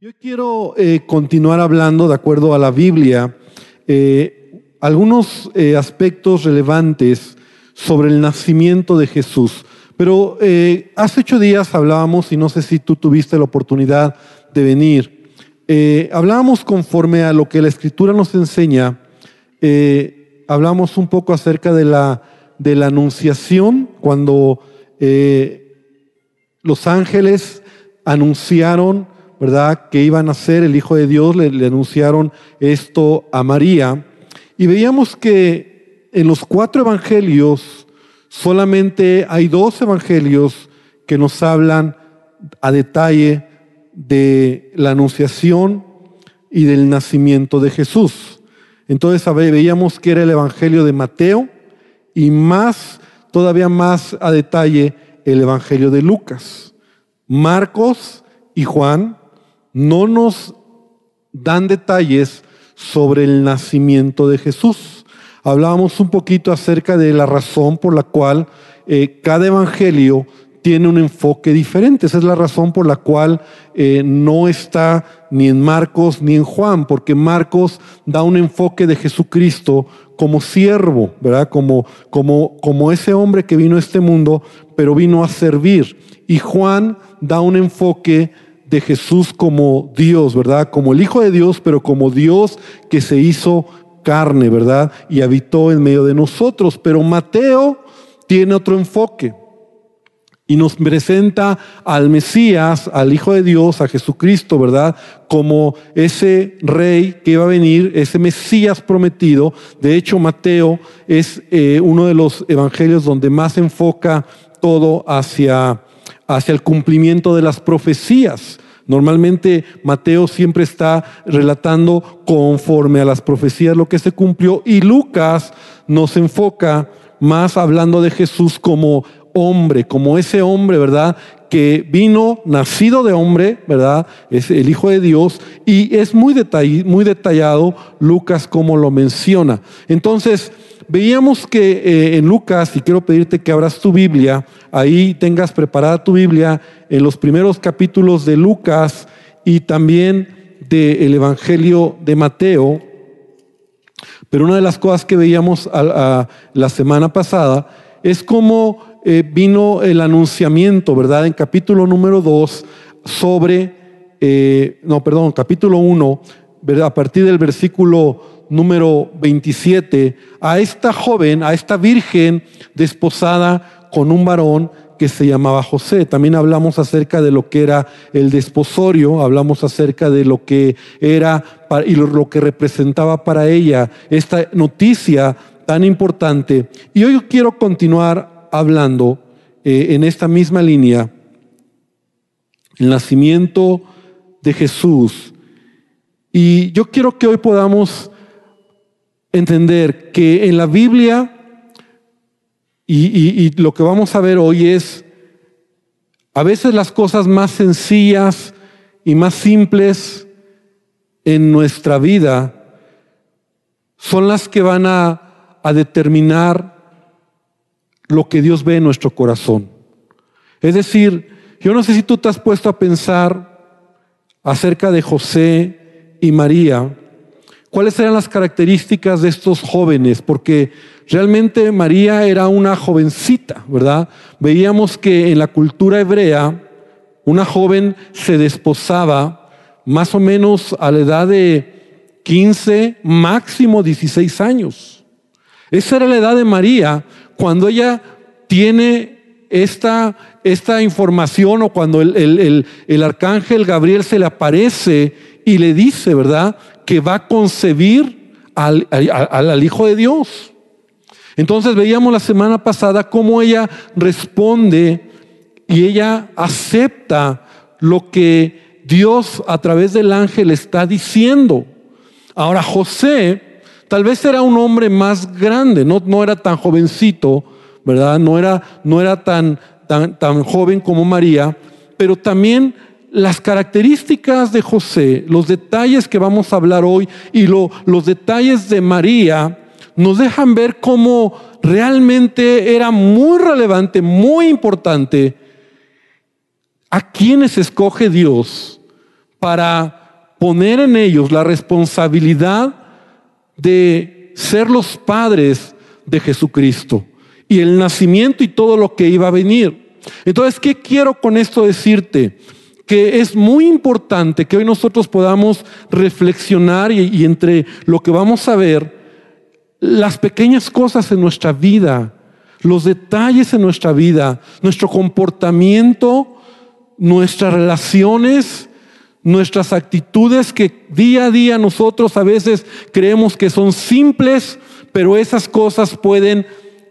Yo quiero eh, continuar hablando, de acuerdo a la Biblia, eh, algunos eh, aspectos relevantes sobre el nacimiento de Jesús. Pero hace ocho días hablábamos, y no sé si tú tuviste la oportunidad de venir, hablábamos conforme a lo que la Escritura nos enseña, hablamos un poco acerca de la, de la anunciación, cuando los ángeles anunciaron, ¿verdad? Que iban a ser el Hijo de Dios, le, anunciaron esto a María. Y veíamos que en los cuatro evangelios solamente hay dos evangelios que nos hablan a detalle de la anunciación y del nacimiento de Jesús. Entonces veíamos que era el evangelio de Mateo y más, todavía más a detalle, el evangelio de Lucas. Marcos y Juan no nos dan detalles sobre el nacimiento de Jesús. Hablábamos un poquito acerca de la razón por la cual eh, cada evangelio tiene un enfoque diferente. Esa es la razón por la cual eh, no está ni en Marcos ni en Juan, porque Marcos da un enfoque de Jesucristo como siervo, ¿verdad? Como, como, como ese hombre que vino a este mundo, pero vino a servir. Y Juan da un enfoque de Jesús como Dios, ¿verdad? Como el Hijo de Dios, pero como Dios que se hizo carne, ¿verdad? Y habitó en medio de nosotros. Pero Mateo tiene otro enfoque y nos presenta al Mesías, al Hijo de Dios, a Jesucristo, ¿verdad? Como ese rey que iba a venir, ese Mesías prometido. De hecho, Mateo es eh, uno de los evangelios donde más enfoca todo hacia hacia el cumplimiento de las profecías. Normalmente Mateo siempre está relatando conforme a las profecías lo que se cumplió y Lucas nos enfoca más hablando de Jesús como hombre, como ese hombre, ¿verdad? Que vino nacido de hombre, ¿verdad? Es el Hijo de Dios y es muy, muy detallado Lucas como lo menciona. Entonces, veíamos que eh, en Lucas, y quiero pedirte que abras tu Biblia, ahí tengas preparada tu Biblia en los primeros capítulos de Lucas y también del Evangelio de Mateo. Pero una de las cosas que veíamos la semana pasada es cómo eh, vino el anunciamiento, ¿verdad? En capítulo número 2 sobre, eh, no, perdón, capítulo 1, a partir del versículo número 27, a esta joven, a esta virgen desposada con un varón que se llamaba José. También hablamos acerca de lo que era el desposorio, hablamos acerca de lo que era y lo que representaba para ella esta noticia tan importante. Y hoy quiero continuar hablando eh, en esta misma línea, el nacimiento de Jesús. Y yo quiero que hoy podamos entender que en la Biblia, y, lo que vamos a ver hoy es, a veces las cosas más sencillas y más simples en nuestra vida son las que van a, determinar lo que Dios ve en nuestro corazón. Es decir, yo no sé si tú te has puesto a pensar acerca de José y María, cuáles eran las características de estos jóvenes, porque realmente María era una jovencita, ¿verdad? Veíamos que en la cultura hebrea una joven se desposaba más o menos a la edad de 15, máximo 16 años. Esa era la edad de María cuando ella tiene esta, esta información o cuando el, el arcángel Gabriel se le aparece y le dice, ¿verdad? que va a concebir al, al, Hijo de Dios. Entonces veíamos la semana pasada cómo ella responde y ella acepta lo que Dios a través del ángel está diciendo. Ahora José tal vez era un hombre más grande, no, no era tan jovencito, ¿verdad? No era, no era tan, tan, tan joven como María, pero también las características de José, los detalles que vamos a hablar hoy y los detalles de María nos dejan ver cómo realmente era muy relevante, muy importante a quienes escoge Dios para poner en ellos la responsabilidad de ser los padres de Jesucristo y el nacimiento y todo lo que iba a venir. Entonces, ¿qué quiero con esto decirte? Que es muy importante que hoy nosotros podamos reflexionar y, entre lo que vamos a ver, las pequeñas cosas en nuestra vida, los detalles en nuestra vida, nuestro comportamiento, nuestras relaciones, nuestras actitudes que día a día nosotros a veces creemos que son simples, pero esas cosas pueden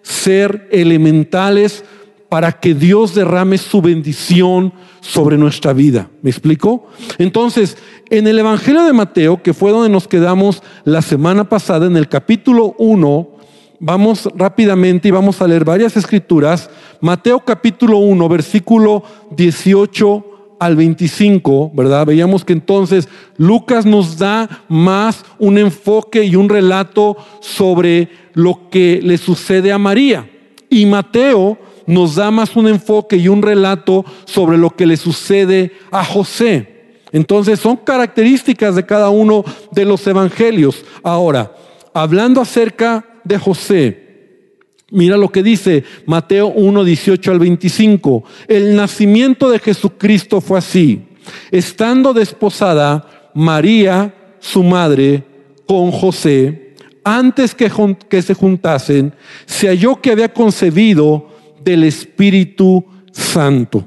ser elementales para que Dios derrame su bendición sobre nuestra vida. ¿Me explico? Entonces, en el Evangelio de Mateo, que fue donde nos quedamos la semana pasada, en el capítulo 1, vamos rápidamente y vamos a leer varias escrituras. Mateo capítulo 1, versículo 18 al 25, ¿verdad? Veíamos que entonces Lucas nos da más un enfoque y un relato sobre lo que le sucede a María. Y Mateo nos da más un enfoque y un relato sobre lo que le sucede a José. Entonces son características de cada uno de los evangelios. Ahora, hablando acerca de José, Mira lo que dice Mateo 1, 18 al 25. El nacimiento de Jesucristo fue así. Estando desposada María, su madre, con José, antes que, se juntasen, se halló que había concebido del Espíritu Santo.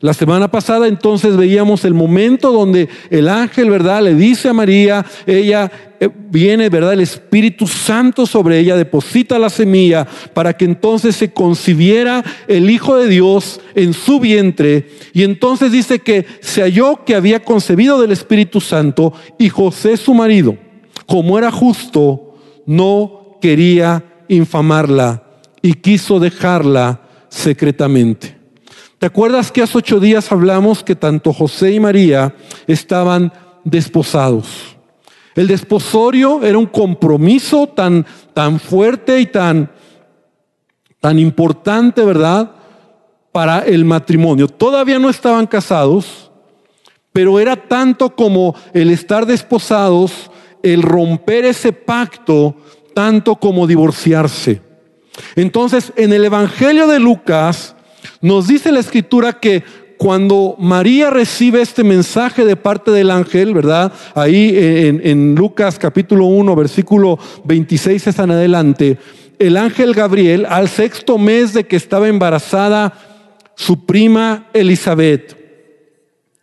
La semana pasada entonces veíamos el momento donde el ángel, ¿verdad? Le dice a María, ella eh, viene, ¿verdad? El Espíritu Santo sobre ella, deposita la semilla para que entonces se concibiera el Hijo de Dios en su vientre. Y entonces dice que se halló que había concebido del Espíritu Santo y José su marido, como era justo, no quería infamarla y quiso dejarla secretamente. ¿Te acuerdas que hace ocho días hablamos que tanto José y María estaban desposados? El desposorio era un compromiso tan, tan fuerte y tan, tan importante, ¿verdad? Para el matrimonio. Todavía no estaban casados, pero era tanto como el estar desposados, el romper ese pacto, tanto como divorciarse. Entonces, en el Evangelio de Lucas, nos dice la escritura que cuando María recibe este mensaje de parte del ángel, ¿verdad? Ahí en, Lucas capítulo 1, versículo 26 es en adelante, el ángel Gabriel, al sexto mes de que estaba embarazada su prima Elizabeth,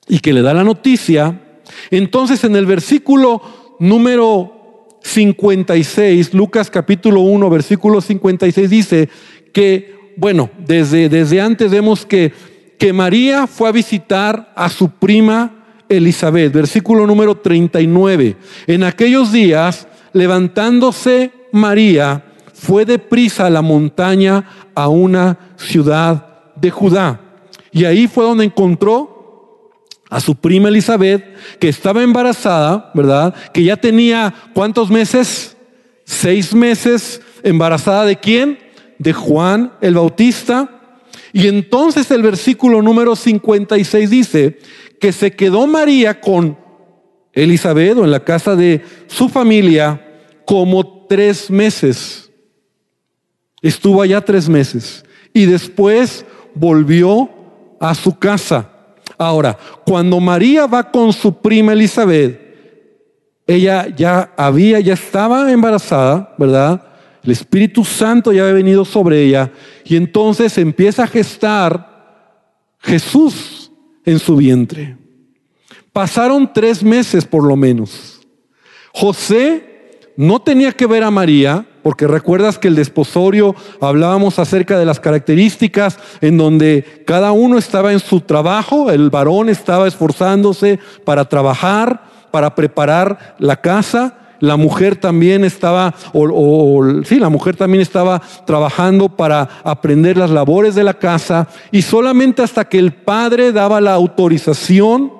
y que le da la noticia, entonces en el versículo número 56, Lucas capítulo 1, versículo 56 dice que bueno, desde, desde antes vemos que, que María fue a visitar a su prima Elizabeth, versículo número 39. En aquellos días, levantándose María, fue deprisa a la montaña a una ciudad de Judá. Y ahí fue donde encontró a su prima Elizabeth, que estaba embarazada, ¿verdad? Que ya tenía cuántos meses? Seis meses embarazada de quién? de Juan el Bautista. Y entonces el versículo número 56 dice que se quedó María con Elizabeth o en la casa de su familia como tres meses. Estuvo allá tres meses y después volvió a su casa. Ahora, cuando María va con su prima Elizabeth, ella ya había, ya estaba embarazada, ¿verdad? El Espíritu Santo ya había venido sobre ella y entonces empieza a gestar Jesús en su vientre. Pasaron tres meses por lo menos. José no tenía que ver a María, porque recuerdas que el desposorio hablábamos acerca de las características en donde cada uno estaba en su trabajo, el varón estaba esforzándose para trabajar, para preparar la casa, la mujer también estaba, o, sí, la mujer también estaba trabajando para aprender las labores de la casa y solamente hasta que el padre daba la autorización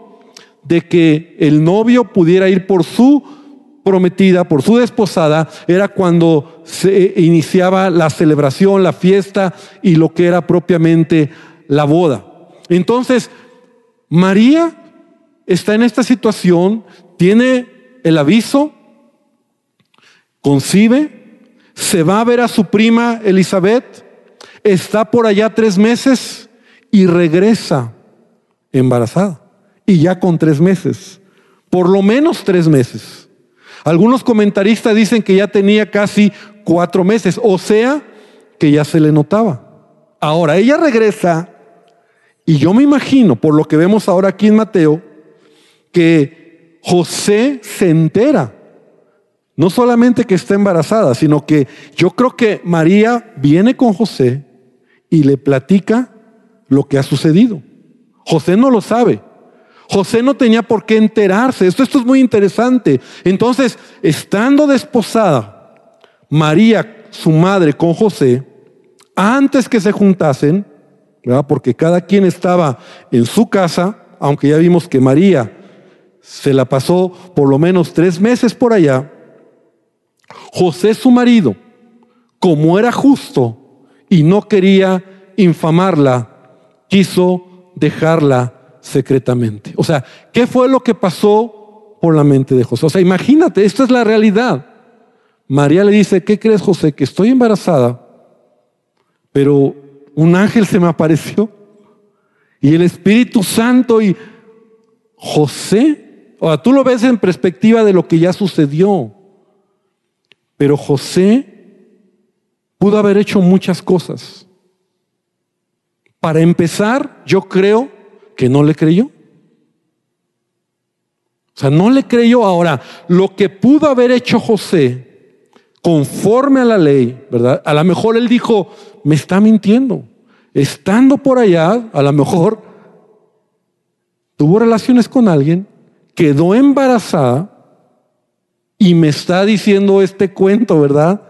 de que el novio pudiera ir por su prometida, por su desposada, era cuando se iniciaba la celebración, la fiesta y lo que era propiamente la boda. Entonces, María está en esta situación, tiene el aviso, concibe, se va a ver a su prima Elizabeth, está por allá tres meses y regresa embarazada. Y ya con tres meses, por lo menos tres meses. Algunos comentaristas dicen que ya tenía casi cuatro meses, o sea, que ya se le notaba. Ahora, ella regresa y yo me imagino, por lo que vemos ahora aquí en Mateo, que José se entera. No solamente que está embarazada, sino que yo creo que María viene con José y le platica lo que ha sucedido. José no lo sabe. José no tenía por qué enterarse. Esto, esto es muy interesante. Entonces, estando desposada, María, su madre, con José, antes que se juntasen, porque cada quien estaba en su casa, aunque ya vimos que María se la pasó por lo menos tres meses por allá, José su marido, como era justo y no quería infamarla, quiso dejarla secretamente. O sea, ¿qué fue lo que pasó por la mente de José? O sea, imagínate, esta es la realidad. María le dice, ¿qué crees José? Que estoy embarazada, pero un ángel se me apareció y el Espíritu Santo y José, sea, tú lo ves en perspectiva de lo que ya sucedió, pero José pudo haber hecho muchas cosas. Para empezar, yo creo que no le creyó. O sea, no le creyó. Ahora, lo que pudo haber hecho José, conforme a la ley, ¿verdad? A lo mejor él dijo, me está mintiendo. Estando por allá, a lo mejor tuvo relaciones con alguien, quedó embarazada y me está diciendo este cuento, ¿verdad?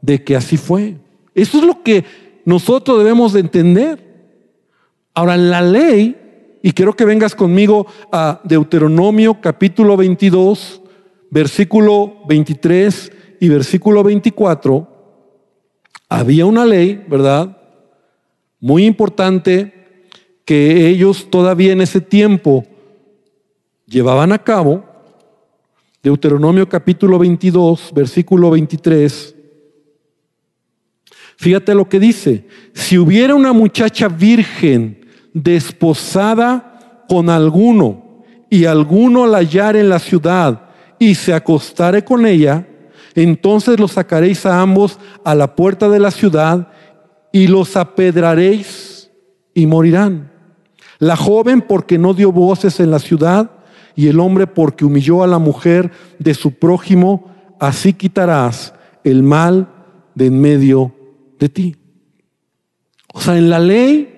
De que así fue. Eso es lo que nosotros debemos de entender. Ahora, la ley, y quiero que vengas conmigo a Deuteronomio capítulo 22, versículo 23 y versículo 24, había una ley, ¿verdad? Muy importante que ellos todavía en ese tiempo llevaban a cabo. Deuteronomio capítulo 22, versículo 23. Fíjate lo que dice. Si hubiera una muchacha virgen desposada con alguno y alguno la hallare en la ciudad y se acostare con ella, entonces los sacaréis a ambos a la puerta de la ciudad y los apedraréis y morirán. La joven porque no dio voces en la ciudad y el hombre porque humilló a la mujer de su prójimo, así quitarás el mal de en medio de ti. O sea, en la ley,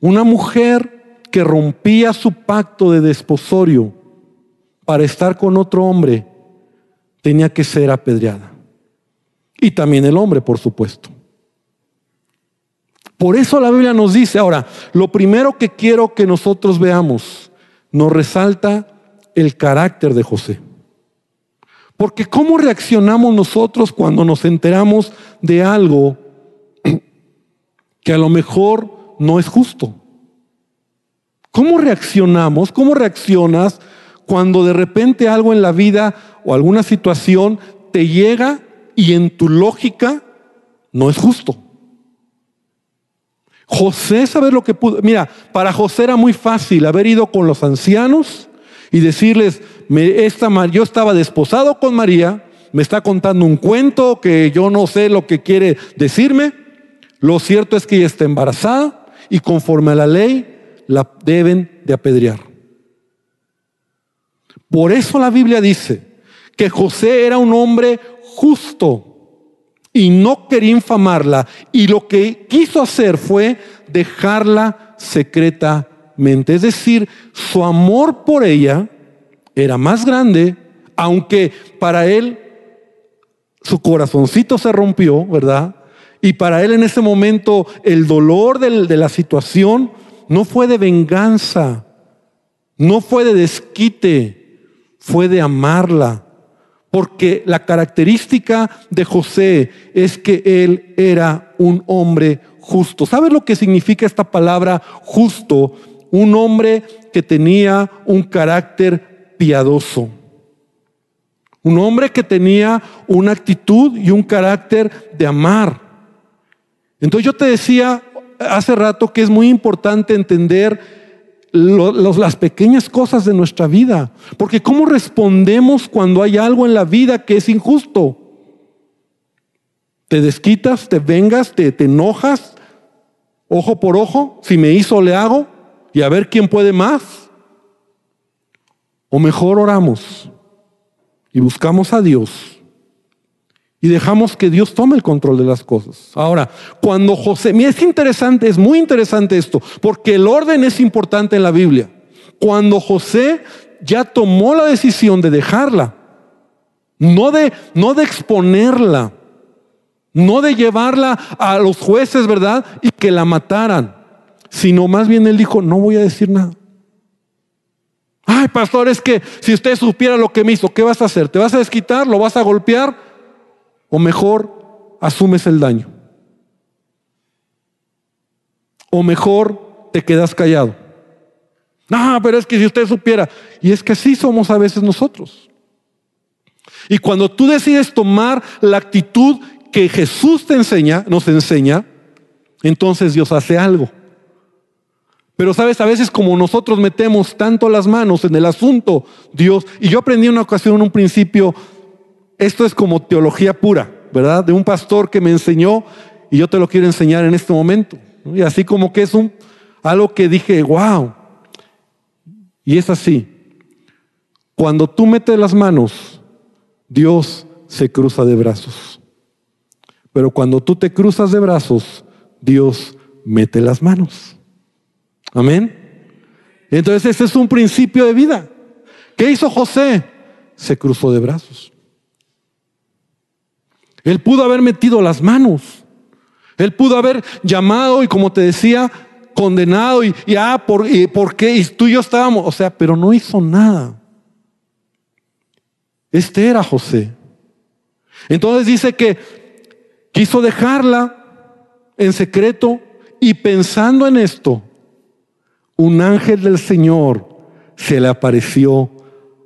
una mujer que rompía su pacto de desposorio para estar con otro hombre tenía que ser apedreada. Y también el hombre, por supuesto. Por eso la Biblia nos dice, ahora, lo primero que quiero que nosotros veamos, nos resalta el carácter de José. Porque ¿cómo reaccionamos nosotros cuando nos enteramos de algo que a lo mejor no es justo? ¿Cómo reaccionamos? ¿Cómo reaccionas cuando de repente algo en la vida o alguna situación te llega y en tu lógica no es justo? José, ¿sabes lo que pudo? Mira, para José era muy fácil haber ido con los ancianos y decirles, me, yo estaba desposado con María, me está contando un cuento que yo no sé lo que quiere decirme. Lo cierto es que ella está embarazada y conforme a la ley la deben de apedrear. Por eso la Biblia dice que José era un hombre justo y no quería infamarla. Y lo que quiso hacer fue dejarla secretamente. Es decir, su amor por ella era más grande, aunque para él su corazoncito se rompió, ¿verdad? Y para él en ese momento el dolor de la situación no fue de venganza, no fue de desquite, fue de amarla porque la característica de José es que él era un hombre justo. ¿Sabes lo que significa esta palabra justo un hombre que tenía un carácter piadoso. Un hombre que tenía una actitud y un carácter de amar. Entonces yo te decía hace rato que es muy importante entender las pequeñas cosas de nuestra vida. Porque ¿cómo respondemos cuando hay algo en la vida que es injusto? ¿Te desquitas, te vengas, te, te enojas? Ojo por ojo, si me hizo, le hago, y a ver quién puede más. O mejor oramos y buscamos a Dios y dejamos que Dios tome el control de las cosas. Ahora, cuando José, mira, es interesante, es muy interesante esto, porque el orden es importante en la Biblia. Cuando José ya tomó la decisión de dejarla, no de, no de exponerla, no de llevarla a los jueces, ¿verdad? Y que la mataran, sino más bien él dijo, no voy a decir nada. Ay, pastor, es que si usted supiera lo que me hizo, ¿qué vas a hacer? ¿Te vas a desquitar? ¿Lo vas a golpear? O mejor, asumes el daño. O mejor, te quedas callado. No, pero es que si usted supiera, y es que así somos a veces nosotros. Y cuando tú decides tomar la actitud que Jesús te enseña, nos enseña, entonces Dios hace algo. Pero sabes, a veces como nosotros metemos tanto las manos en el asunto, Dios, y yo aprendí una ocasión, un principio, esto es como teología pura, ¿verdad? De un pastor que me enseñó y yo te lo quiero enseñar en este momento. Y así como que es un, algo que dije, wow. Y es así. Cuando tú metes las manos, Dios se cruza de brazos. Pero cuando tú te cruzas de brazos, Dios mete las manos. Amén. Entonces ese es un principio de vida. ¿Qué hizo José? Se cruzó de brazos. Él pudo haber metido las manos. Él pudo haber llamado y como te decía, condenado y, ah, ¿por, ¿por qué? Y tú y yo estábamos, o sea, pero no hizo nada. Este era José. Entonces dice que quiso dejarla en secreto y pensando en esto, un ángel del Señor se le apareció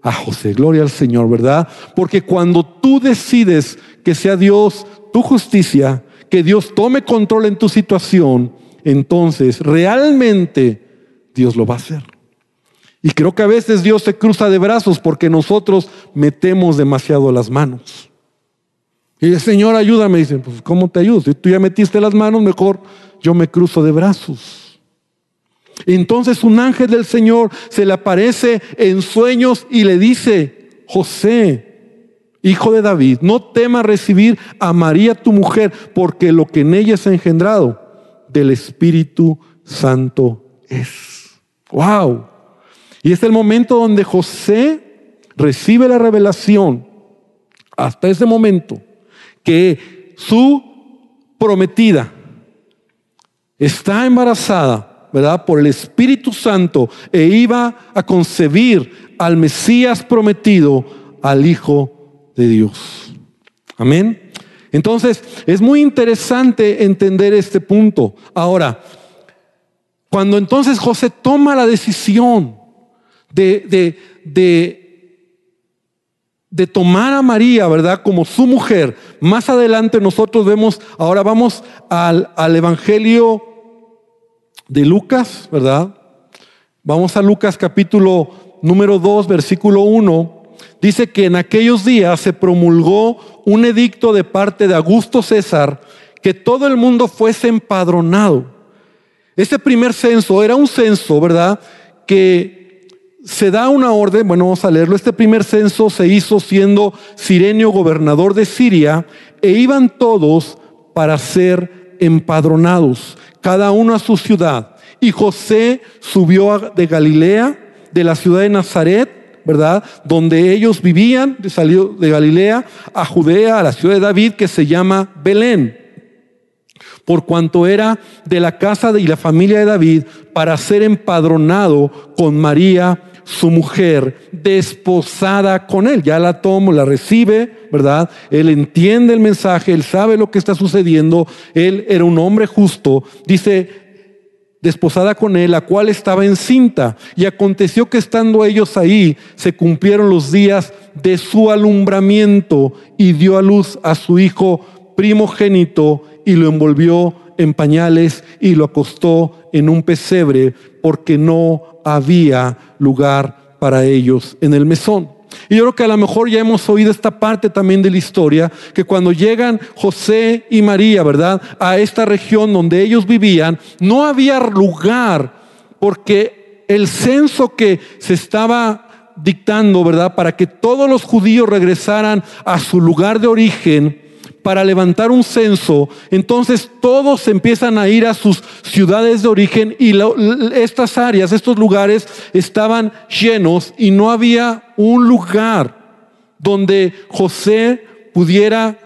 a José. Gloria al Señor, ¿verdad? Porque cuando tú decides que sea Dios tu justicia, que Dios tome control en tu situación, entonces realmente Dios lo va a hacer. Y creo que a veces Dios se cruza de brazos porque nosotros metemos demasiado las manos. Y el Señor, ayúdame. Dice, pues ¿cómo te ayudo? Si tú ya metiste las manos, mejor yo me cruzo de brazos. Entonces un ángel del Señor se le aparece en sueños y le dice, José, hijo de David, no temas recibir a María tu mujer, porque lo que en ella es engendrado del Espíritu Santo es. Wow. Y es el momento donde José recibe la revelación, hasta ese momento, que su prometida está embarazada ¿verdad? Por el Espíritu Santo e iba a concebir al Mesías prometido, al Hijo de Dios. Amén. Entonces, es muy interesante entender este punto. Ahora, cuando entonces José toma la decisión de, de, de, tomar a María, ¿verdad? Como su mujer, más adelante nosotros vemos, ahora vamos al, al Evangelio de Lucas, ¿verdad? Vamos a Lucas capítulo número 2, versículo 1. Dice que en aquellos días se promulgó un edicto de parte de Augusto César que todo el mundo fuese empadronado. Ese primer censo era un censo, ¿verdad? Que se da una orden, bueno, vamos a leerlo. Este primer censo se hizo siendo Sirenio gobernador de Siria e iban todos para ser empadronados cada uno a su ciudad. Y José subió de Galilea, de la ciudad de Nazaret, ¿verdad? Donde ellos vivían, salió de Galilea a Judea, a la ciudad de David, que se llama Belén. Por cuanto era de la casa y la familia de David, para ser empadronado con María, su mujer, desposada con él. Ya la toma, la recibe, ¿verdad? Él entiende el mensaje, él sabe lo que está sucediendo, él era un hombre justo. Dice, desposada con él, la cual estaba encinta. Y aconteció que estando ellos ahí, se cumplieron los días de su alumbramiento y dio a luz a su hijo primogénito y lo envolvió en pañales y lo acostó en un pesebre porque no había lugar para ellos en el mesón. Y yo creo que a lo mejor ya hemos oído esta parte también de la historia, que cuando llegan José y María, ¿verdad? A esta región donde ellos vivían, no había lugar porque el censo que se estaba dictando, ¿verdad? Para que todos los judíos regresaran a su lugar de origen, para levantar un censo, entonces todos empiezan a ir a sus ciudades de origen y estas áreas, estos lugares estaban llenos y no había un lugar donde José pudiera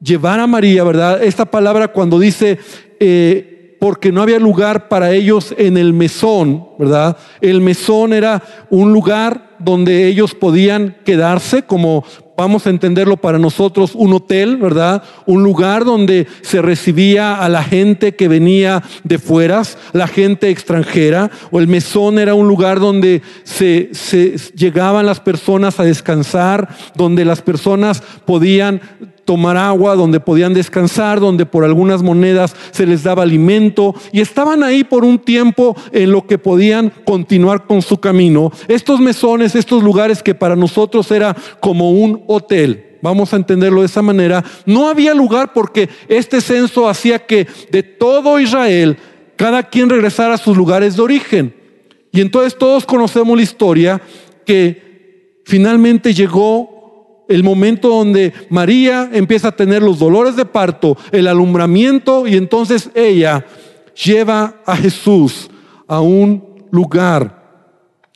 llevar a María, ¿verdad? Esta palabra cuando dice, eh, porque no había lugar para ellos en el mesón, ¿verdad? El mesón era un lugar donde ellos podían quedarse como vamos a entenderlo para nosotros, un hotel, ¿verdad? Un lugar donde se recibía a la gente que venía de fueras, la gente extranjera, o el mesón era un lugar donde se, se llegaban las personas a descansar, donde las personas podían tomar agua, donde podían descansar, donde por algunas monedas se les daba alimento y estaban ahí por un tiempo en lo que podían continuar con su camino. Estos mesones, estos lugares que para nosotros era como un hotel, vamos a entenderlo de esa manera, no había lugar porque este censo hacía que de todo Israel cada quien regresara a sus lugares de origen. Y entonces todos conocemos la historia que finalmente llegó el momento donde María empieza a tener los dolores de parto, el alumbramiento, y entonces ella lleva a Jesús a un lugar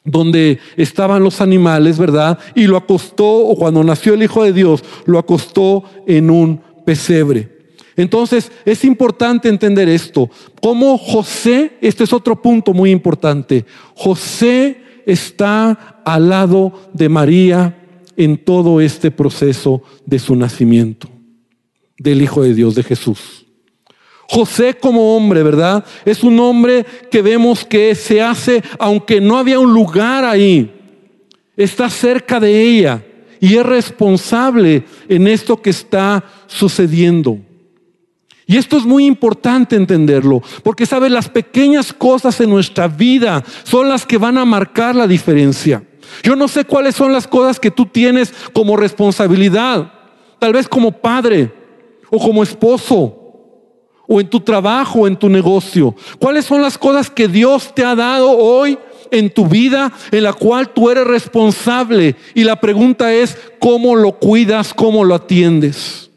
donde estaban los animales, ¿verdad? Y lo acostó, o cuando nació el Hijo de Dios, lo acostó en un pesebre. Entonces es importante entender esto. Como José, este es otro punto muy importante, José está al lado de María en todo este proceso de su nacimiento, del Hijo de Dios, de Jesús. José como hombre, ¿verdad? Es un hombre que vemos que se hace, aunque no había un lugar ahí, está cerca de ella y es responsable en esto que está sucediendo. Y esto es muy importante entenderlo, porque sabes, las pequeñas cosas en nuestra vida son las que van a marcar la diferencia. Yo no sé cuáles son las cosas que tú tienes como responsabilidad, tal vez como padre o como esposo o en tu trabajo en tu negocio. ¿Cuáles son las cosas que Dios te ha dado hoy en tu vida en la cual tú eres responsable? Y la pregunta es, ¿cómo lo cuidas? ¿Cómo lo atiendes?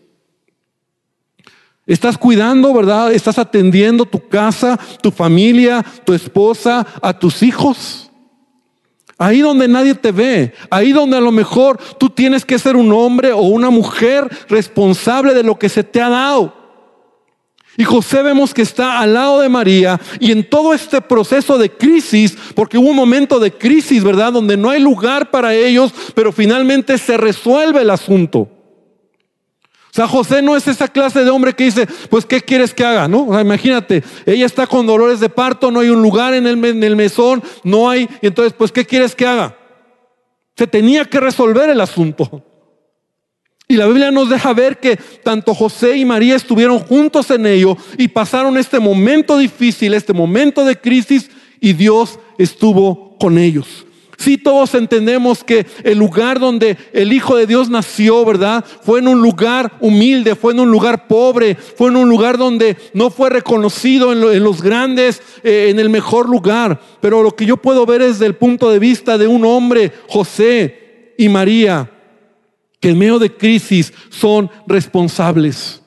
¿Estás cuidando, verdad? ¿Estás atendiendo tu casa, tu familia, tu esposa, a tus hijos? Ahí donde nadie te ve, ahí donde a lo mejor tú tienes que ser un hombre o una mujer responsable de lo que se te ha dado. Y José vemos que está al lado de María y en todo este proceso de crisis, porque hubo un momento de crisis, ¿verdad? Donde no hay lugar para ellos, pero finalmente se resuelve el asunto. O sea, José no es esa clase de hombre que dice, pues, ¿qué quieres que haga? ¿No? O sea, imagínate, ella está con dolores de parto, no hay un lugar en el, en el mesón, no hay, y entonces, pues, ¿qué quieres que haga? Se tenía que resolver el asunto. Y la Biblia nos deja ver que tanto José y María estuvieron juntos en ello y pasaron este momento difícil, este momento de crisis, y Dios estuvo con ellos. Si todos entendemos que el lugar donde el Hijo de Dios nació, ¿verdad? Fue en un lugar humilde, fue en un lugar pobre, fue en un lugar donde no fue reconocido en, los grandes, eh, en el mejor lugar. Pero lo que yo puedo ver es desde el punto de vista de un hombre, José y María, que en medio de crisis son responsables.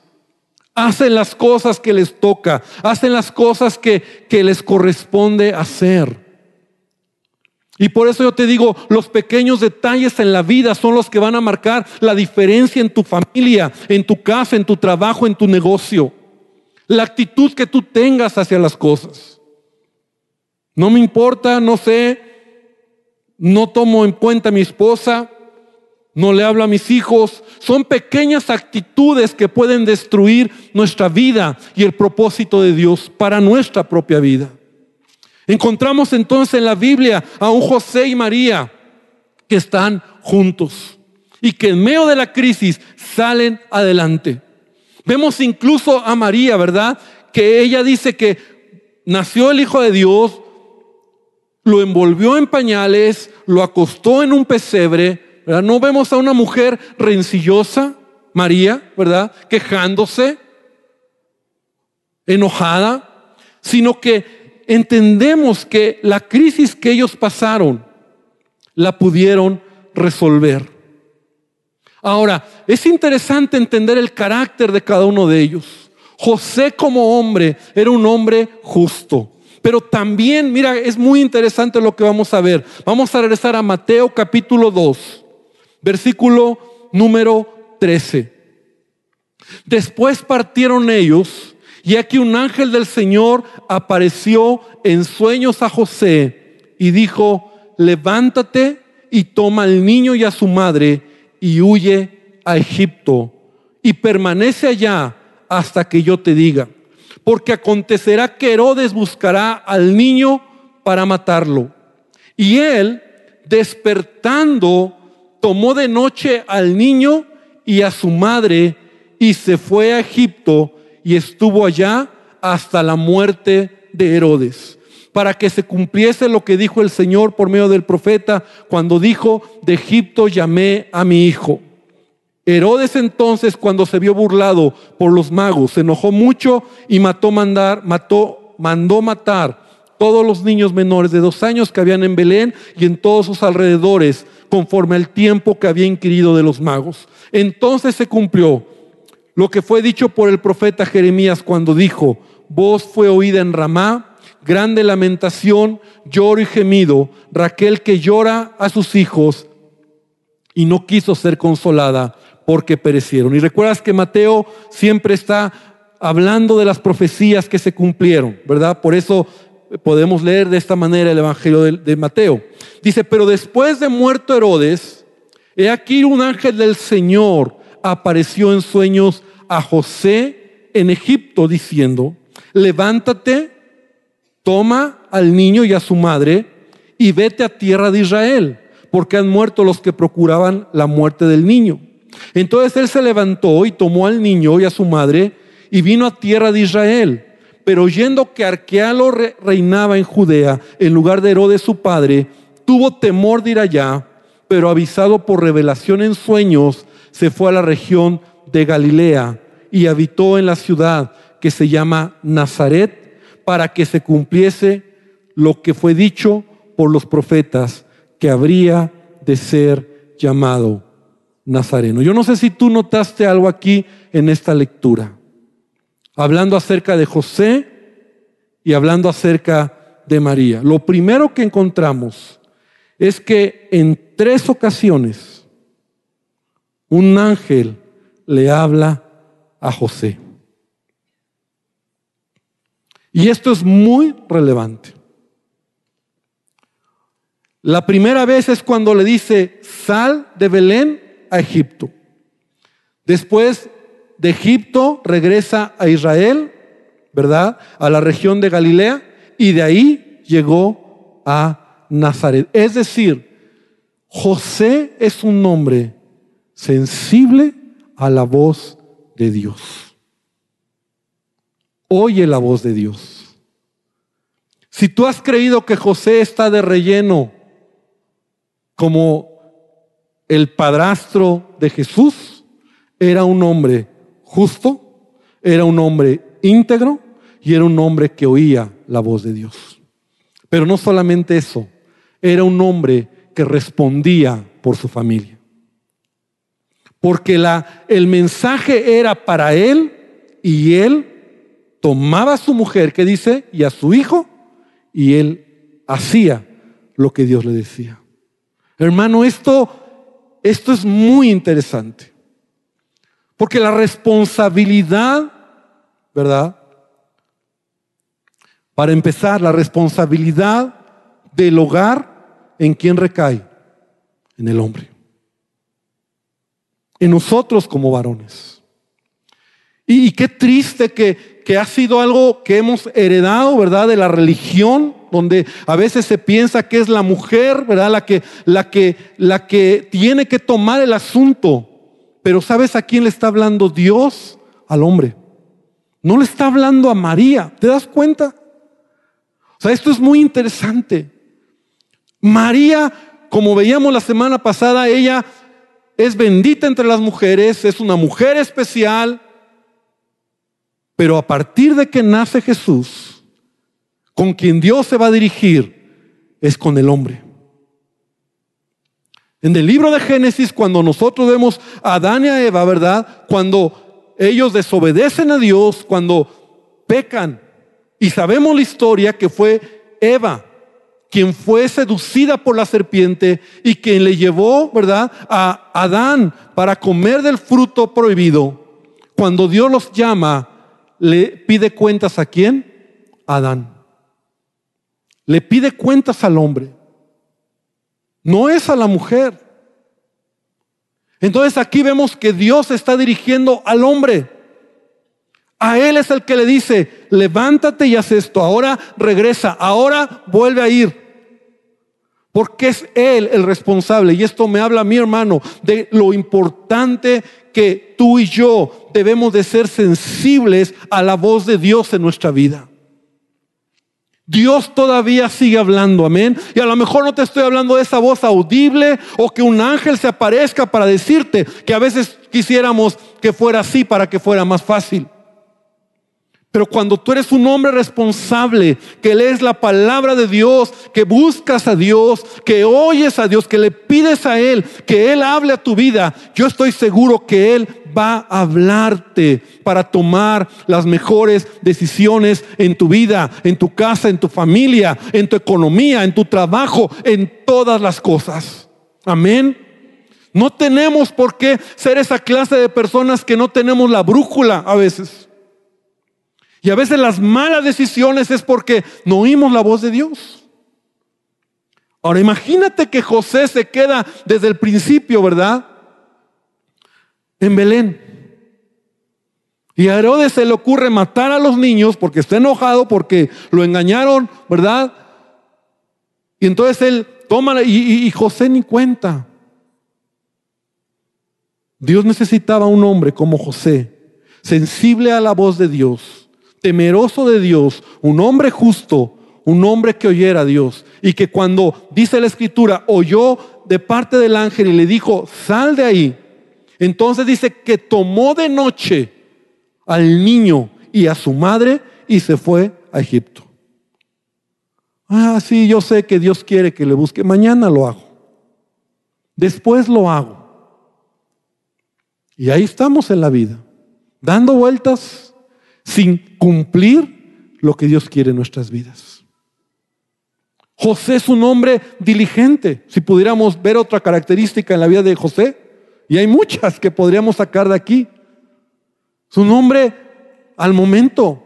Hacen las cosas que les toca, hacen las cosas que, que les corresponde hacer. Y por eso yo te digo, los pequeños detalles en la vida son los que van a marcar la diferencia en tu familia, en tu casa, en tu trabajo, en tu negocio. La actitud que tú tengas hacia las cosas. No me importa, no sé, no tomo en cuenta a mi esposa, no le hablo a mis hijos. Son pequeñas actitudes que pueden destruir nuestra vida y el propósito de Dios para nuestra propia vida. Encontramos entonces en la Biblia a un José y María que están juntos y que en medio de la crisis salen adelante. Vemos incluso a María, ¿verdad? Que ella dice que nació el Hijo de Dios, lo envolvió en pañales, lo acostó en un pesebre, No vemos a una mujer rencillosa, María, ¿verdad? Quejándose, enojada, sino que entendemos que la crisis que ellos pasaron la pudieron resolver. Ahora, es interesante entender el carácter de cada uno de ellos. José como hombre era un hombre justo. Pero también, mira, es muy interesante lo que vamos a ver. Vamos a regresar a Mateo capítulo 2, versículo número 13. Después partieron ellos y aquí un ángel del Señor apareció en sueños a José y dijo, levántate y toma al niño y a su madre y huye a Egipto y permanece allá hasta que yo te diga porque acontecerá que Herodes buscará al niño para matarlo. Y él, despertando, tomó de noche al niño y a su madre y se fue a Egipto y estuvo allá hasta la muerte de Herodes, para que se cumpliese lo que dijo el Señor por medio del profeta cuando dijo, de Egipto llamé a mi hijo. Herodes entonces, cuando se vio burlado por los magos, se enojó mucho y mató mandar, mató, mandó matar todos los niños menores de dos años que habían en Belén y en todos sus alrededores, conforme al tiempo que había inquirido de los magos. Entonces se cumplió lo que fue dicho por el profeta Jeremías cuando dijo, voz fue oída en Ramá, grande lamentación, lloro y gemido, Raquel que llora a sus hijos y no quiso ser consolada porque perecieron. Y recuerdas que Mateo siempre está hablando de las profecías que se cumplieron, ¿verdad? Por eso podemos leer de esta manera el Evangelio de, Mateo. Dice, pero después de muerto Herodes, he aquí un ángel del Señor apareció en sueños a José en Egipto diciendo, levántate, toma al niño y a su madre y vete a tierra de Israel, porque han muerto los que procuraban la muerte del niño. Entonces él se levantó y tomó al niño y a su madre y vino a tierra de Israel. Pero oyendo que Arquealo reinaba en Judea en lugar de Herodes su padre, tuvo temor de ir allá, pero avisado por revelación en sueños, se fue a la región de Galilea y habitó en la ciudad que se llama Nazaret para que se cumpliese lo que fue dicho por los profetas, que habría de ser llamado Nazareno. Yo no sé si tú notaste algo aquí en esta lectura, hablando acerca de José y hablando acerca de María. Lo primero que encontramos es que en tres ocasiones un ángel le habla a José. Y esto es muy relevante. La primera vez es cuando le dice, sal de Belén a Egipto. Después de Egipto regresa a Israel, ¿verdad? A la región de Galilea y de ahí llegó a Nazaret. Es decir, José es un nombre sensible a la voz de Dios. Oye la voz de Dios. Si tú has creído que José está de relleno como el padrastro de Jesús era un hombre justo, era un hombre íntegro y era un hombre que oía la voz de Dios. Pero no solamente eso, era un hombre que respondía por su familia. Porque la, el mensaje era para él y él tomaba a su mujer, que dice, y a su hijo, y él hacía lo que Dios le decía. Hermano, esto esto es muy interesante. Porque la responsabilidad, ¿verdad? Para empezar, la responsabilidad del hogar, ¿en quién recae? En el hombre. En nosotros como varones. Y, qué triste que, que ha sido algo que hemos heredado, ¿verdad? De la religión, donde a veces se piensa que es la mujer, ¿verdad? La que, la que, la que tiene que tomar el asunto. Pero ¿sabes a quién le está hablando Dios? Al hombre. No le está hablando a María. ¿Te das cuenta? O sea, esto es muy interesante. María, como veíamos la semana pasada, ella es bendita entre las mujeres, es una mujer especial, pero a partir de que nace Jesús, con quien Dios se va a dirigir, es con el hombre. En el libro de Génesis, cuando nosotros vemos a Adán y a Eva, ¿verdad? Cuando ellos desobedecen a Dios, cuando pecan, y sabemos la historia que fue Eva quien fue seducida por la serpiente y quien le llevó, ¿verdad?, a Adán para comer del fruto prohibido. Cuando Dios los llama, le pide cuentas a quién? Adán. Le pide cuentas al hombre. No es a la mujer. Entonces aquí vemos que Dios está dirigiendo al hombre. A él es el que le dice, levántate y haz esto, ahora regresa, ahora vuelve a ir. Porque es Él el responsable. Y esto me habla mi hermano de lo importante que tú y yo debemos de ser sensibles a la voz de Dios en nuestra vida. Dios todavía sigue hablando, amén. Y a lo mejor no te estoy hablando de esa voz audible o que un ángel se aparezca para decirte que a veces quisiéramos que fuera así para que fuera más fácil. Pero cuando tú eres un hombre responsable, que lees la palabra de Dios, que buscas a Dios, que oyes a Dios, que le pides a Él, que Él hable a tu vida, yo estoy seguro que Él va a hablarte para tomar las mejores decisiones en tu vida, en tu casa, en tu familia, en tu economía, en tu trabajo, en todas las cosas. Amén. No tenemos por qué ser esa clase de personas que no tenemos la brújula a veces. Y a veces las malas decisiones es porque no oímos la voz de Dios. Ahora imagínate que José se queda desde el principio, ¿verdad? En Belén. Y a Herodes se le ocurre matar a los niños porque está enojado, porque lo engañaron, ¿verdad? Y entonces él toma y, y José ni cuenta. Dios necesitaba un hombre como José, sensible a la voz de Dios temeroso de Dios, un hombre justo, un hombre que oyera a Dios. Y que cuando dice la escritura, oyó de parte del ángel y le dijo, sal de ahí. Entonces dice que tomó de noche al niño y a su madre y se fue a Egipto. Ah, sí, yo sé que Dios quiere que le busque. Mañana lo hago. Después lo hago. Y ahí estamos en la vida, dando vueltas sin cumplir lo que Dios quiere en nuestras vidas. José es un hombre diligente. Si pudiéramos ver otra característica en la vida de José, y hay muchas que podríamos sacar de aquí. Es un hombre al momento,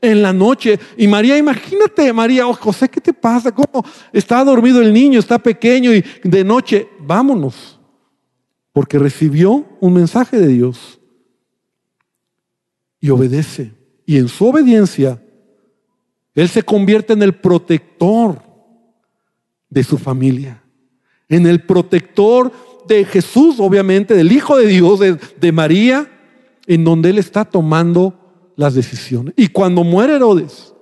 en la noche. Y María, imagínate, María, oh, José, ¿qué te pasa? ¿Cómo está dormido el niño? Está pequeño y de noche, vámonos. Porque recibió un mensaje de Dios y obedece. Y en su obediencia, Él se convierte en el protector de su familia, en el protector de Jesús, obviamente, del Hijo de Dios, de, María, en donde Él está tomando las decisiones. Y cuando muere Herodes,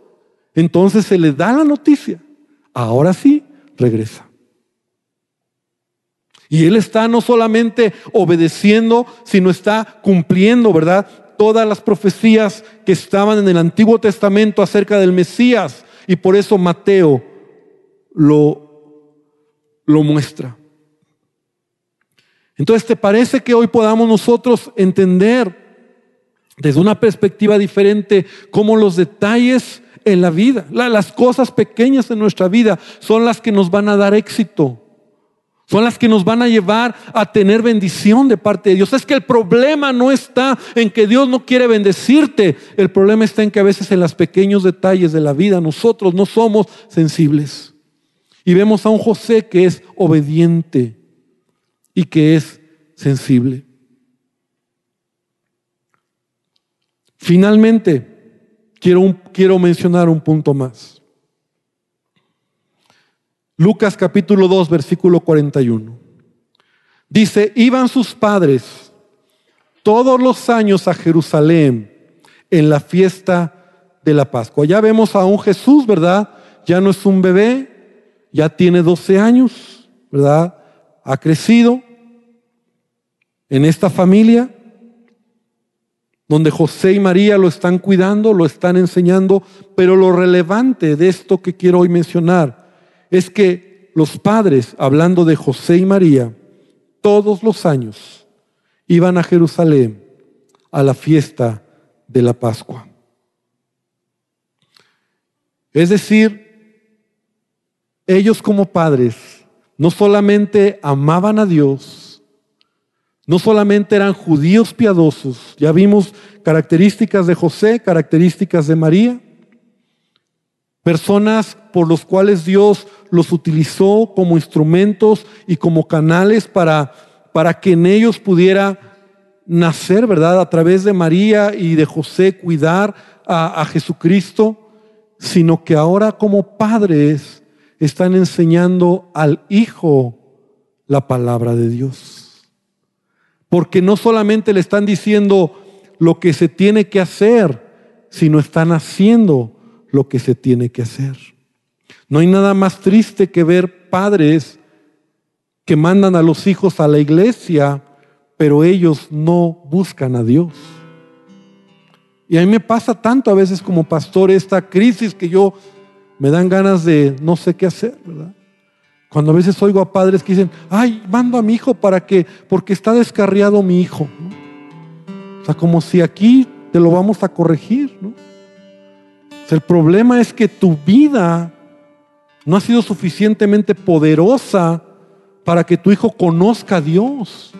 entonces se le da la noticia, ahora sí, regresa. Y él está no solamente obedeciendo, sino está cumpliendo, ¿verdad? Todas las profecías que estaban en el Antiguo Testamento acerca del Mesías. Y por eso Mateo lo, lo muestra. Entonces, ¿te parece que hoy podamos nosotros entender desde una perspectiva diferente cómo los detalles en la vida, las cosas pequeñas en nuestra vida son las que nos van a dar éxito? Son las que nos van a llevar a tener bendición de parte de Dios. Es que el problema no está en que Dios no quiere bendecirte. El problema está en que a veces en los pequeños detalles de la vida nosotros no somos sensibles. Y vemos a un José que es obediente y que es sensible. Finalmente, quiero, quiero mencionar un punto más. Lucas capítulo 2, versículo 41. Dice, iban sus padres todos los años a Jerusalén en la fiesta de la Pascua. Ya vemos a un Jesús, ¿verdad? Ya no es un bebé, ya tiene 12 años, ¿verdad? Ha crecido en esta familia donde José y María lo están cuidando, lo están enseñando, pero lo relevante de esto que quiero hoy mencionar es que los padres, hablando de José y María, todos los años iban a Jerusalén a la fiesta de la Pascua. Es decir, ellos como padres no solamente amaban a Dios, no solamente eran judíos piadosos, ya vimos características de José, características de María, personas por los cuales Dios los utilizó como instrumentos y como canales para, para que en ellos pudiera nacer, ¿verdad? A través de María y de José cuidar a, a Jesucristo, sino que ahora como padres están enseñando al Hijo la palabra de Dios. Porque no solamente le están diciendo lo que se tiene que hacer, sino están haciendo lo que se tiene que hacer. No hay nada más triste que ver padres que mandan a los hijos a la iglesia, pero ellos no buscan a Dios. Y a mí me pasa tanto a veces como pastor esta crisis que yo me dan ganas de no sé qué hacer, ¿verdad? Cuando a veces oigo a padres que dicen, ay, mando a mi hijo para que, porque está descarriado mi hijo. O sea, como si aquí te lo vamos a corregir, ¿no? el problema es que tu vida no ha sido suficientemente poderosa para que tu hijo conozca a Dios.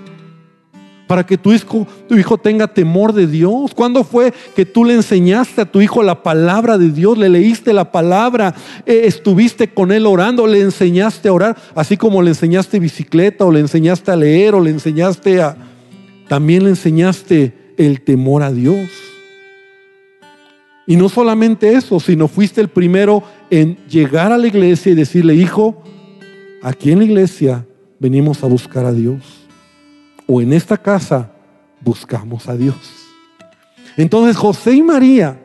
Para que tu hijo, tu hijo tenga temor de Dios. ¿Cuándo fue que tú le enseñaste a tu hijo la palabra de Dios? Le leíste la palabra, eh, estuviste con él orando, le enseñaste a orar, así como le enseñaste bicicleta o le enseñaste a leer o le enseñaste a... También le enseñaste el temor a Dios. Y no solamente eso, sino fuiste el primero en llegar a la iglesia y decirle, hijo, aquí en la iglesia venimos a buscar a Dios. O en esta casa buscamos a Dios. Entonces José y María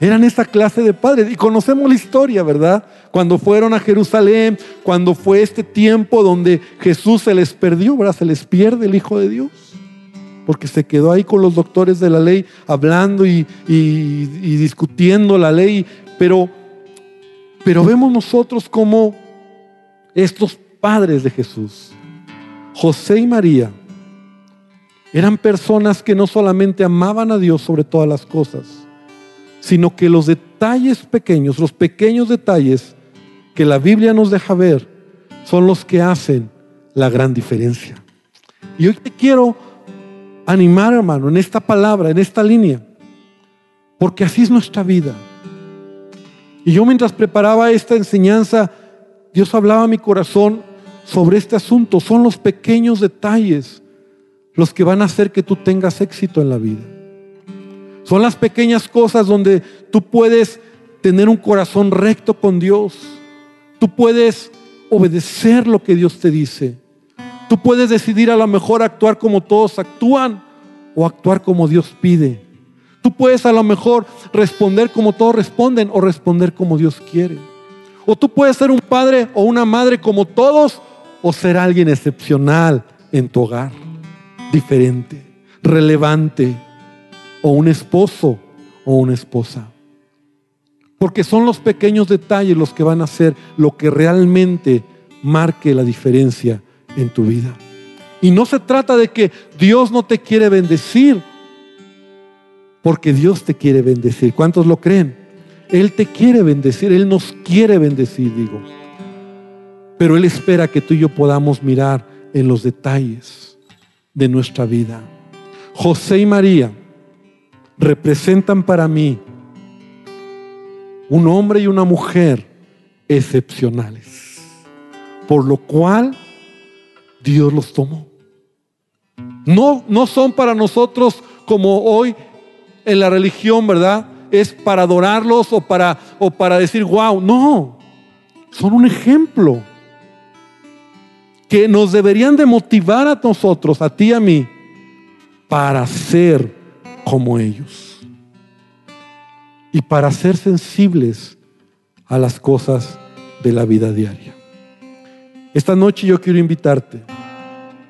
eran esta clase de padres. Y conocemos la historia, ¿verdad? Cuando fueron a Jerusalén, cuando fue este tiempo donde Jesús se les perdió, ¿verdad? Se les pierde el Hijo de Dios porque se quedó ahí con los doctores de la ley hablando y, discutiendo la ley, pero, pero vemos nosotros como estos padres de Jesús, José y María, eran personas que no solamente amaban a Dios sobre todas las cosas, sino que los detalles pequeños, los pequeños detalles que la Biblia nos deja ver, son los que hacen la gran diferencia. Y hoy te quiero animar, hermano, en esta palabra, en esta línea, porque así es nuestra vida. Y yo mientras preparaba esta enseñanza, Dios hablaba a mi corazón sobre este asunto. Son los pequeños detalles los que van a hacer que tú tengas éxito en la vida. Son las pequeñas cosas donde tú puedes tener un corazón recto con Dios. Tú puedes obedecer lo que Dios te dice. Tú puedes decidir a lo mejor actuar como todos actúan o actuar como Dios pide. Tú puedes a lo mejor responder como todos responden o responder como Dios quiere. O tú puedes ser un padre o una madre como todos o ser alguien excepcional en tu hogar, diferente, relevante, o un esposo o una esposa. Porque son los pequeños detalles los que van a hacer lo que realmente marque la diferencia en tu vida. Y no se trata de que Dios no te quiere bendecir, porque Dios te quiere bendecir. ¿Cuántos lo creen? Él te quiere bendecir, Él nos quiere bendecir, digo. Pero Él espera que tú y yo podamos mirar en los detalles de nuestra vida. José y María representan para mí un hombre y una mujer excepcionales, por lo cual Dios los tomó. No, no son para nosotros como hoy en la religión, ¿verdad? Es para adorarlos o para, o para decir, wow, no, son un ejemplo que nos deberían de motivar a nosotros, a ti y a mí, para ser como ellos y para ser sensibles a las cosas de la vida diaria. Esta noche yo quiero invitarte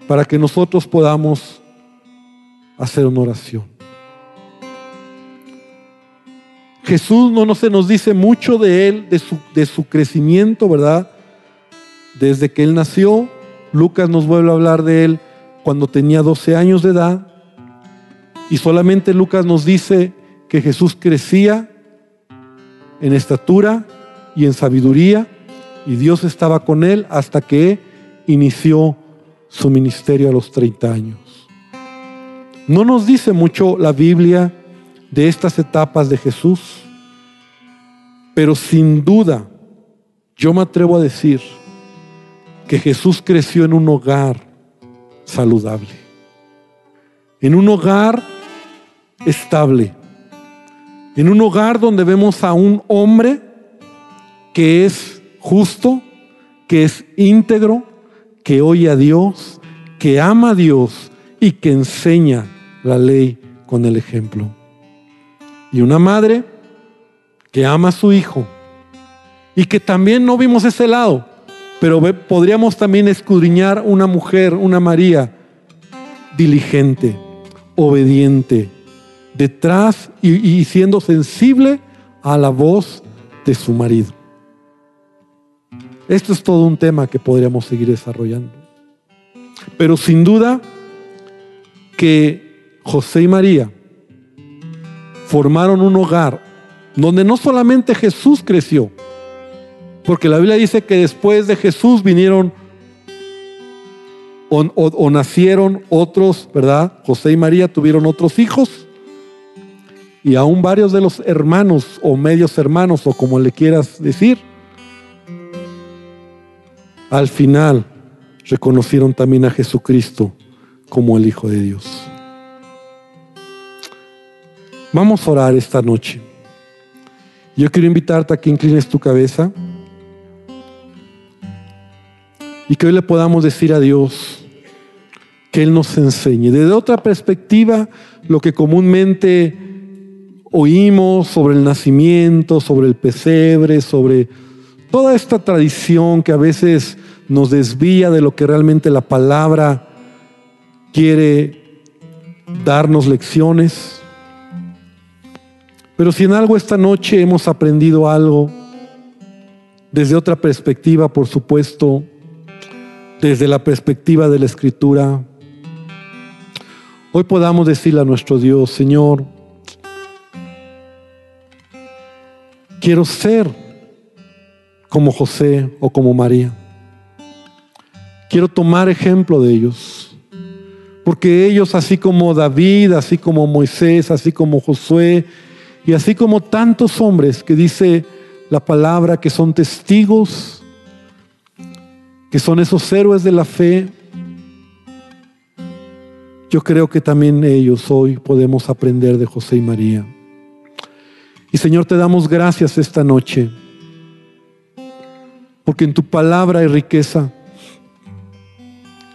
para que nosotros podamos hacer una oración. Jesús no, no se nos dice mucho de él, de su, de su crecimiento, ¿verdad? Desde que él nació, Lucas nos vuelve a hablar de él cuando tenía 12 años de edad. Y solamente Lucas nos dice que Jesús crecía en estatura y en sabiduría y Dios estaba con él hasta que inició su ministerio a los 30 años. No nos dice mucho la Biblia de estas etapas de Jesús, pero sin duda yo me atrevo a decir que Jesús creció en un hogar saludable, en un hogar estable, en un hogar donde vemos a un hombre que es justo, que es íntegro, que oye a Dios, que ama a Dios y que enseña la ley con el ejemplo. Y una madre que ama a su hijo y que también no vimos ese lado, pero podríamos también escudriñar una mujer, una María, diligente, obediente, detrás y, siendo sensible a la voz de su marido. Esto es todo un tema que podríamos seguir desarrollando. Pero sin duda que José y María formaron un hogar donde no solamente Jesús creció, porque la Biblia dice que después de Jesús vinieron o, nacieron otros, ¿verdad? José y María tuvieron otros hijos y aún varios de los hermanos o medios hermanos o como le quieras decir, al final reconocieron también a Jesucristo como el Hijo de Dios. Vamos a orar esta noche. Yo quiero invitarte a que inclines tu cabeza y que hoy le podamos decir a Dios que Él nos enseñe. Desde otra perspectiva, lo que comúnmente oímos sobre el nacimiento, sobre el pesebre, sobre toda esta tradición que a veces nos desvía de lo que realmente la palabra quiere darnos lecciones. Pero si en algo esta noche hemos aprendido algo, desde otra perspectiva, por supuesto, desde la perspectiva de la escritura, hoy podamos decirle a nuestro Dios, Señor, quiero ser como José o como María. Quiero tomar ejemplo de ellos, porque ellos, así como David, así como Moisés, así como Josué, y así como tantos hombres que dice la palabra que son testigos, que son esos héroes de la fe, yo creo que también ellos hoy podemos aprender de José y María. Y Señor, te damos gracias esta noche porque en tu palabra hay riqueza,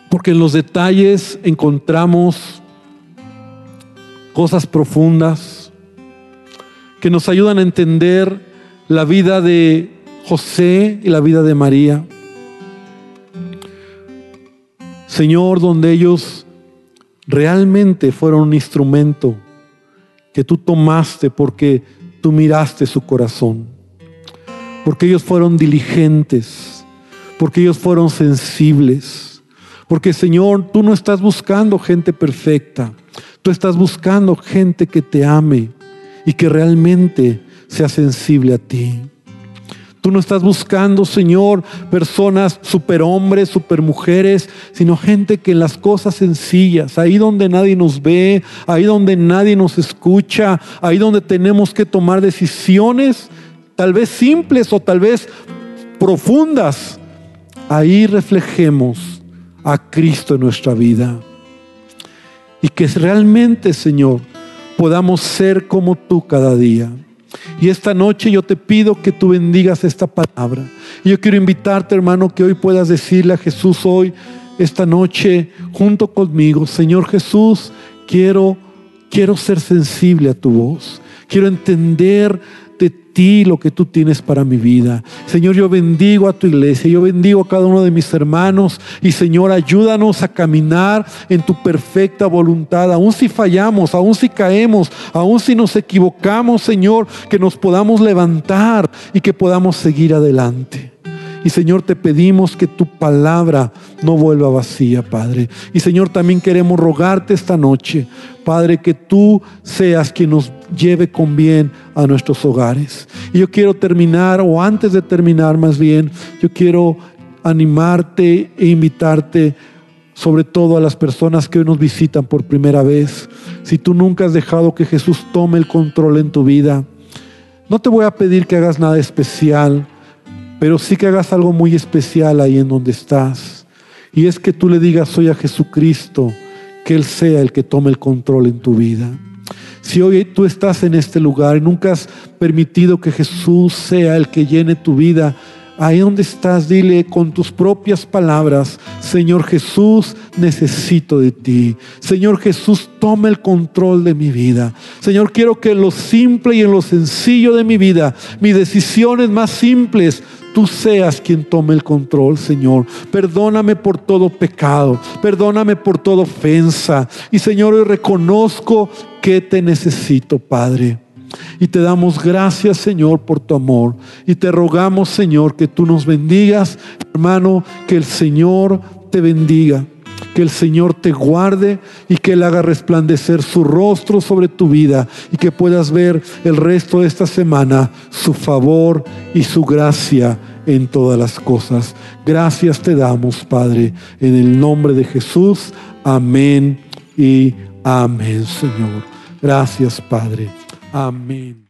porque en los detalles encontramos cosas profundas que nos ayudan a entender la vida de José y la vida de María. Señor, donde ellos realmente fueron un instrumento que tú tomaste porque tú miraste su corazón porque ellos fueron diligentes, porque ellos fueron sensibles. Porque Señor, tú no estás buscando gente perfecta, tú estás buscando gente que te ame y que realmente sea sensible a ti. Tú no estás buscando, Señor, personas superhombres, supermujeres, sino gente que en las cosas sencillas, ahí donde nadie nos ve, ahí donde nadie nos escucha, ahí donde tenemos que tomar decisiones, tal vez simples o tal vez profundas, ahí reflejemos a Cristo en nuestra vida. Y que realmente, Señor, podamos ser como tú cada día. Y esta noche yo te pido que tú bendigas esta palabra. Y yo quiero invitarte, hermano, que hoy puedas decirle a Jesús hoy, esta noche, junto conmigo, Señor Jesús, quiero, quiero ser sensible a tu voz. Quiero entender de ti lo que tú tienes para mi vida. Señor, yo bendigo a tu iglesia, yo bendigo a cada uno de mis hermanos y Señor, ayúdanos a caminar en tu perfecta voluntad, aun si fallamos, aun si caemos, aun si nos equivocamos, Señor, que nos podamos levantar y que podamos seguir adelante. Y Señor, te pedimos que tu palabra no vuelva vacía, Padre. Y Señor, también queremos rogarte esta noche, Padre, que tú seas quien nos lleve con bien a nuestros hogares. Y yo quiero terminar, o antes de terminar más bien, yo quiero animarte e invitarte sobre todo a las personas que hoy nos visitan por primera vez. Si tú nunca has dejado que Jesús tome el control en tu vida, no te voy a pedir que hagas nada especial pero sí que hagas algo muy especial ahí en donde estás. Y es que tú le digas hoy a Jesucristo que Él sea el que tome el control en tu vida. Si hoy tú estás en este lugar y nunca has permitido que Jesús sea el que llene tu vida, Ahí donde estás, dile con tus propias palabras, Señor Jesús, necesito de ti. Señor Jesús, toma el control de mi vida. Señor, quiero que en lo simple y en lo sencillo de mi vida, mis decisiones más simples, tú seas quien tome el control, Señor. Perdóname por todo pecado, perdóname por toda ofensa. Y Señor, hoy reconozco que te necesito, Padre. Y te damos gracias, Señor, por tu amor. Y te rogamos, Señor, que tú nos bendigas. Hermano, que el Señor te bendiga. Que el Señor te guarde y que Él haga resplandecer su rostro sobre tu vida y que puedas ver el resto de esta semana su favor y su gracia en todas las cosas. Gracias te damos, Padre, en el nombre de Jesús. Amén y amén, Señor. Gracias, Padre. Amén.